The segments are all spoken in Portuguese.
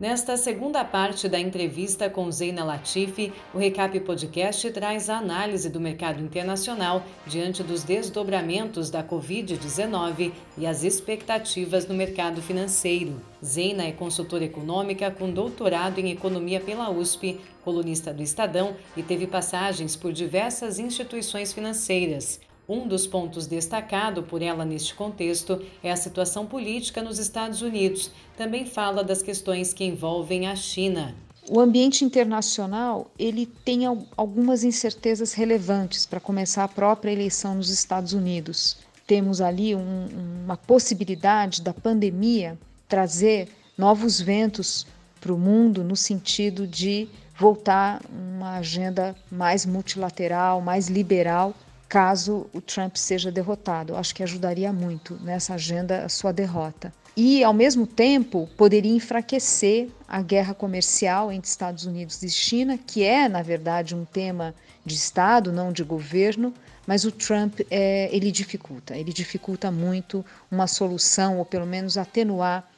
Nesta segunda parte da entrevista com Zeina Latifi, o Recap Podcast traz a análise do mercado internacional diante dos desdobramentos da Covid-19 e as expectativas no mercado financeiro. Zeina é consultora econômica com doutorado em economia pela USP, colunista do Estadão e teve passagens por diversas instituições financeiras. Um dos pontos destacado por ela neste contexto é a situação política nos Estados Unidos. Também fala das questões que envolvem a China. O ambiente internacional ele tem algumas incertezas relevantes para começar a própria eleição nos Estados Unidos. Temos ali um, uma possibilidade da pandemia trazer novos ventos para o mundo no sentido de voltar uma agenda mais multilateral, mais liberal caso o Trump seja derrotado. Acho que ajudaria muito nessa agenda a sua derrota. E, ao mesmo tempo, poderia enfraquecer a guerra comercial entre Estados Unidos e China, que é, na verdade, um tema de Estado, não de governo, mas o Trump é, ele dificulta, ele dificulta muito uma solução, ou pelo menos atenuar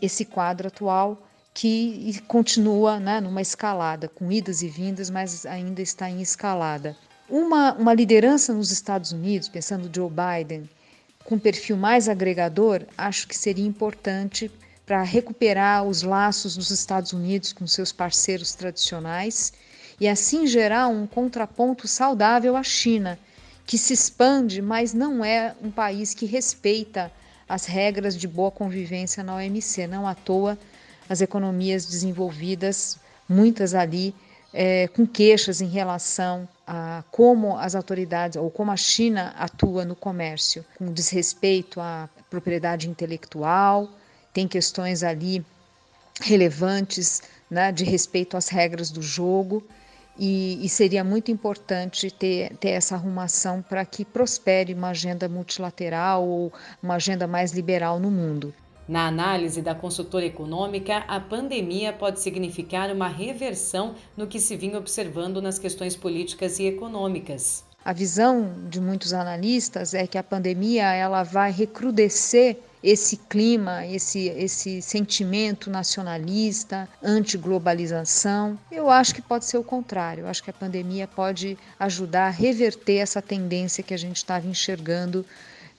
esse quadro atual que continua né, numa escalada, com idas e vindas, mas ainda está em escalada. Uma, uma liderança nos Estados Unidos, pensando Joe Biden, com perfil mais agregador, acho que seria importante para recuperar os laços dos Estados Unidos com seus parceiros tradicionais e assim gerar um contraponto saudável à China, que se expande, mas não é um país que respeita as regras de boa convivência na OMC. Não à toa, as economias desenvolvidas, muitas ali é, com queixas em relação a como as autoridades ou como a China atua no comércio, com desrespeito à propriedade intelectual, tem questões ali relevantes né, de respeito às regras do jogo. E, e, seria muito importante ter, ter essa arrumação para que prospere uma agenda multilateral ou uma agenda mais liberal no mundo. Na análise da consultora econômica, a pandemia pode significar uma reversão no que se vinha observando nas questões políticas e econômicas. A visão de muitos analistas é que a pandemia ela vai recrudescer esse clima, esse, esse sentimento nacionalista, anti-globalização. Eu acho que pode ser o contrário. Eu acho que a pandemia pode ajudar a reverter essa tendência que a gente estava enxergando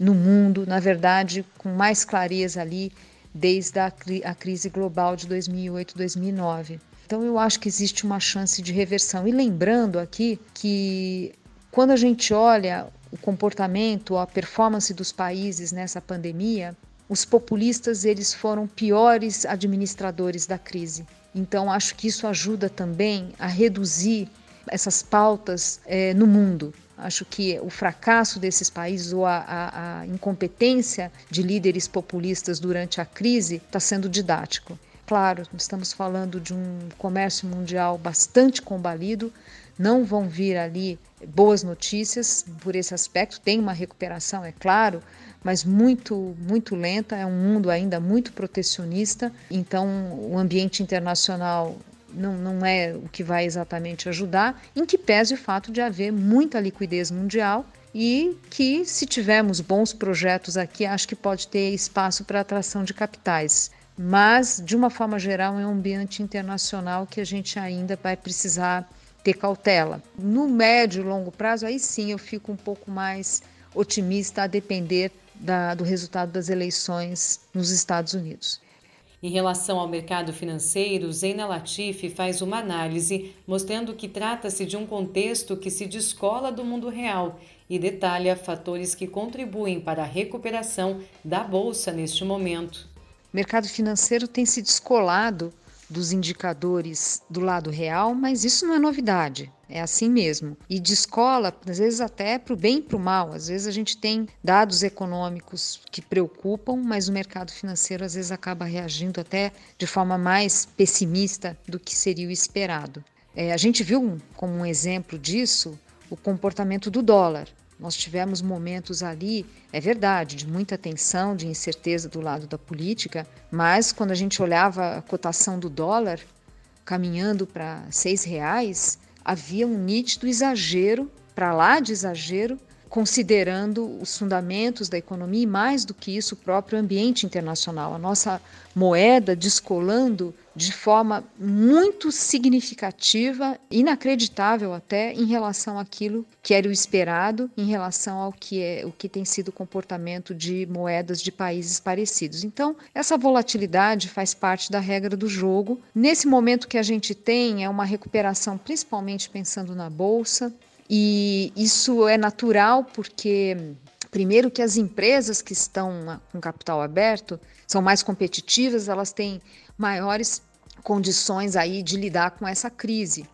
no mundo, na verdade, com mais clareza ali desde a, a crise global de 2008, 2009. Então eu acho que existe uma chance de reversão. E lembrando aqui que quando a gente olha o comportamento, a performance dos países nessa pandemia, os populistas eles foram piores administradores da crise. Então acho que isso ajuda também a reduzir essas pautas é, no mundo. Acho que o fracasso desses países ou a, a, a incompetência de líderes populistas durante a crise está sendo didático. Claro, estamos falando de um comércio mundial bastante combalido, não vão vir ali boas notícias por esse aspecto. Tem uma recuperação, é claro, mas muito, muito lenta. É um mundo ainda muito protecionista, então o ambiente internacional não, não é o que vai exatamente ajudar, em que pese o fato de haver muita liquidez mundial e que, se tivermos bons projetos aqui, acho que pode ter espaço para atração de capitais. Mas, de uma forma geral, é um ambiente internacional que a gente ainda vai precisar ter cautela. No médio e longo prazo, aí sim eu fico um pouco mais otimista a depender da, do resultado das eleições nos Estados Unidos. Em relação ao mercado financeiro, Zeina Latifi faz uma análise mostrando que trata-se de um contexto que se descola do mundo real e detalha fatores que contribuem para a recuperação da bolsa neste momento. O mercado financeiro tem se descolado dos indicadores do lado real, mas isso não é novidade. É assim mesmo. E de escola, às vezes até para o bem e para o mal. Às vezes a gente tem dados econômicos que preocupam, mas o mercado financeiro às vezes acaba reagindo até de forma mais pessimista do que seria o esperado. É, a gente viu como um exemplo disso o comportamento do dólar. Nós tivemos momentos ali, é verdade, de muita tensão, de incerteza do lado da política, mas quando a gente olhava a cotação do dólar caminhando para seis reais, havia um nítido exagero, para lá de exagero, considerando os fundamentos da economia e, mais do que isso, o próprio ambiente internacional. A nossa moeda descolando de forma muito significativa, inacreditável até, em relação àquilo que era o esperado, em relação ao que é o que tem sido o comportamento de moedas de países parecidos. Então, essa volatilidade faz parte da regra do jogo. Nesse momento que a gente tem é uma recuperação, principalmente pensando na bolsa, e isso é natural porque, primeiro, que as empresas que estão com capital aberto são mais competitivas, elas têm maiores condições aí de lidar com essa crise.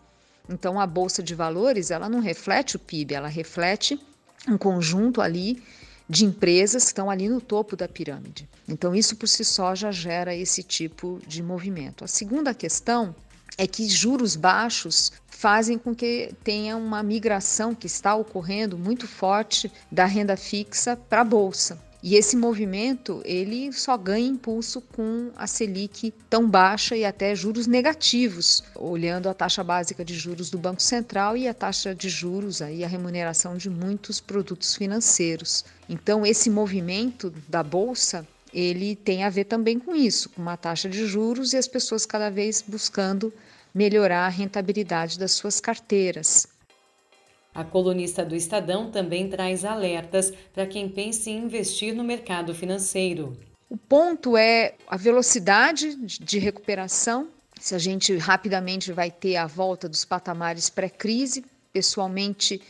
Então, a bolsa de valores ela não reflete o PIB, ela reflete um conjunto ali de empresas que estão ali no topo da pirâmide. Então, isso por si só já gera esse tipo de movimento. A segunda questão é que juros baixos fazem com que tenha uma migração que está ocorrendo muito forte da renda fixa para a bolsa. E esse movimento ele só ganha impulso com a Selic tão baixa e até juros negativos, olhando a taxa básica de juros do Banco Central e a taxa de juros aí a remuneração de muitos produtos financeiros. Então esse movimento da bolsa ele tem a ver também com isso, com uma taxa de juros e as pessoas cada vez buscando melhorar a rentabilidade das suas carteiras. A colunista do Estadão também traz alertas para quem pensa em investir no mercado financeiro. O ponto é a velocidade de recuperação, se a gente rapidamente vai ter a volta dos patamares pré-crise. Pessoalmente,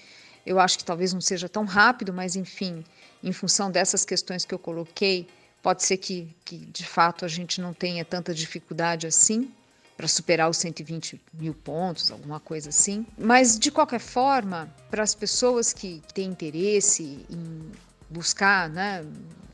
eu acho que talvez não seja tão rápido, mas enfim, em função dessas questões que eu coloquei, pode ser que, que de fato a gente não tenha tanta dificuldade assim para superar os 120 mil pontos, alguma coisa assim. Mas, de qualquer forma, para as pessoas que têm interesse em buscar né,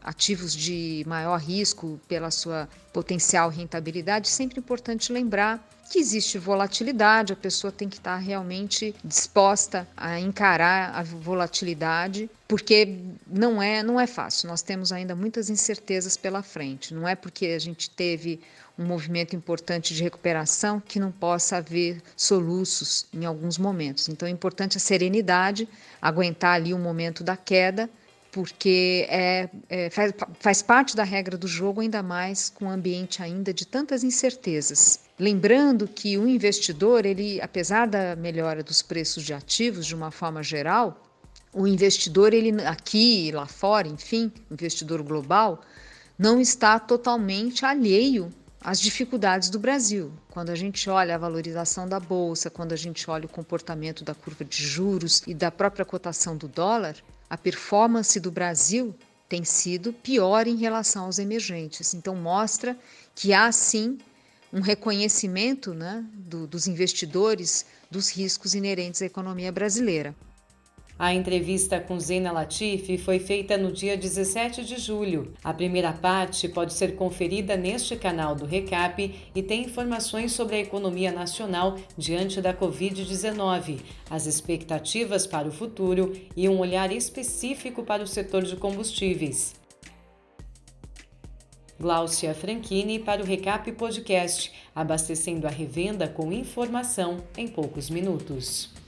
ativos de maior risco pela sua potencial rentabilidade, sempre importante lembrar que existe volatilidade, a pessoa tem que estar realmente disposta a encarar a volatilidade, porque não é, não é fácil. Nós temos ainda muitas incertezas pela frente. Não é porque a gente teve um movimento importante de recuperação que não possa haver soluços em alguns momentos. Então é importante a serenidade, aguentar ali o momento da queda porque é, é, faz, faz parte da regra do jogo, ainda mais com um ambiente ainda de tantas incertezas. Lembrando que o investidor, ele, apesar da melhora dos preços de ativos de uma forma geral, o investidor, ele aqui e lá fora, enfim, investidor global, não está totalmente alheio às dificuldades do Brasil. Quando a gente olha a valorização da bolsa, quando a gente olha o comportamento da curva de juros e da própria cotação do dólar, a performance do Brasil tem sido pior em relação aos emergentes. Então, mostra que há sim um reconhecimento né, do, dos investidores dos riscos inerentes à economia brasileira. A entrevista com Zena Latifi foi feita no dia 17 de julho. A primeira parte pode ser conferida neste canal do Recap e tem informações sobre a economia nacional diante da Covid-19, as expectativas para o futuro e um olhar específico para o setor de combustíveis. Gláucia Franchini para o Recap Podcast, abastecendo a revenda com informação em poucos minutos.